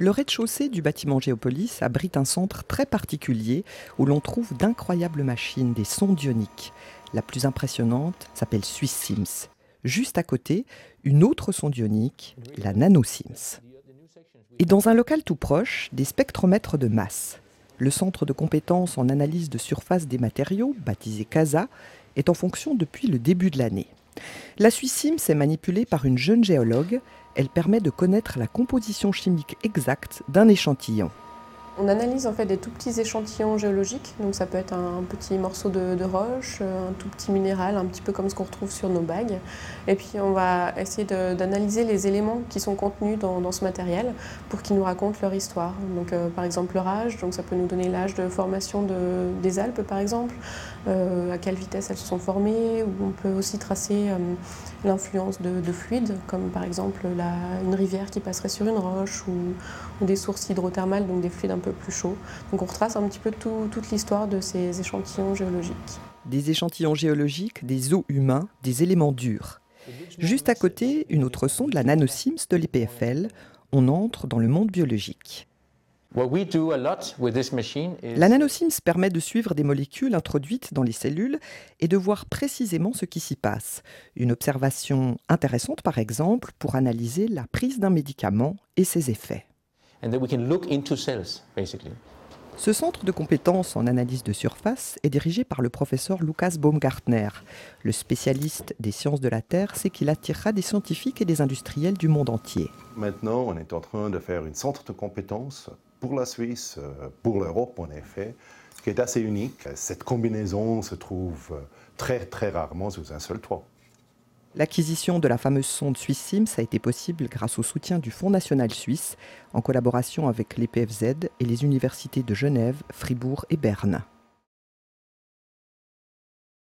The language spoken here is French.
Le rez-de-chaussée du bâtiment Géopolis abrite un centre très particulier où l'on trouve d'incroyables machines, des sondes ioniques. La plus impressionnante s'appelle Swiss Sims. Juste à côté, une autre sonde ionique, la NanoSims. Et dans un local tout proche, des spectromètres de masse. Le centre de compétences en analyse de surface des matériaux, baptisé CASA, est en fonction depuis le début de l'année. La Suissims est manipulée par une jeune géologue. Elle permet de connaître la composition chimique exacte d'un échantillon. On analyse en fait des tout petits échantillons géologiques, donc ça peut être un petit morceau de, roche, un tout petit minéral, un petit peu comme ce qu'on retrouve sur nos bagues. Et puis on va essayer d'analyser les éléments qui sont contenus dans, ce matériel pour qu'ils nous racontent leur histoire. Donc euh, par exemple leur âge, donc ça peut nous donner l'âge de formation des Alpes par exemple, euh, à quelle vitesse elles se sont formées, ou on peut aussi tracer euh, l'influence de, fluides, comme par exemple une rivière qui passerait sur une roche ou, des sources hydrothermales, donc des fluides peu plus chaud. Donc on retrace un petit peu toute l'histoire de ces échantillons géologiques. Des échantillons géologiques, des os humains, des éléments durs. Juste à côté, une autre sonde, la NanoSims de l'EPFL. On entre dans le monde biologique. La NanoSims permet de suivre des molécules introduites dans les cellules et de voir précisément ce qui s'y passe. Une observation intéressante, par exemple, pour analyser la prise d'un médicament et ses effets. Ce centre de compétences en analyse de surface est dirigé par le professeur Lucas Baumgartner. Le spécialiste des sciences de la Terre sait qu'il attirera des scientifiques et des industriels du monde entier. Maintenant, on est en train de faire un centre de compétences pour la Suisse, euh, pour l'Europe en effet, qui est assez unique. Cette combinaison se trouve euh, très très rarement sous un seul toit. L'acquisition de la fameuse sonde Sims a été possible grâce au soutien du Fonds national suisse, en collaboration avec l'EPFZ et les universités de Genève, Fribourg et Berne.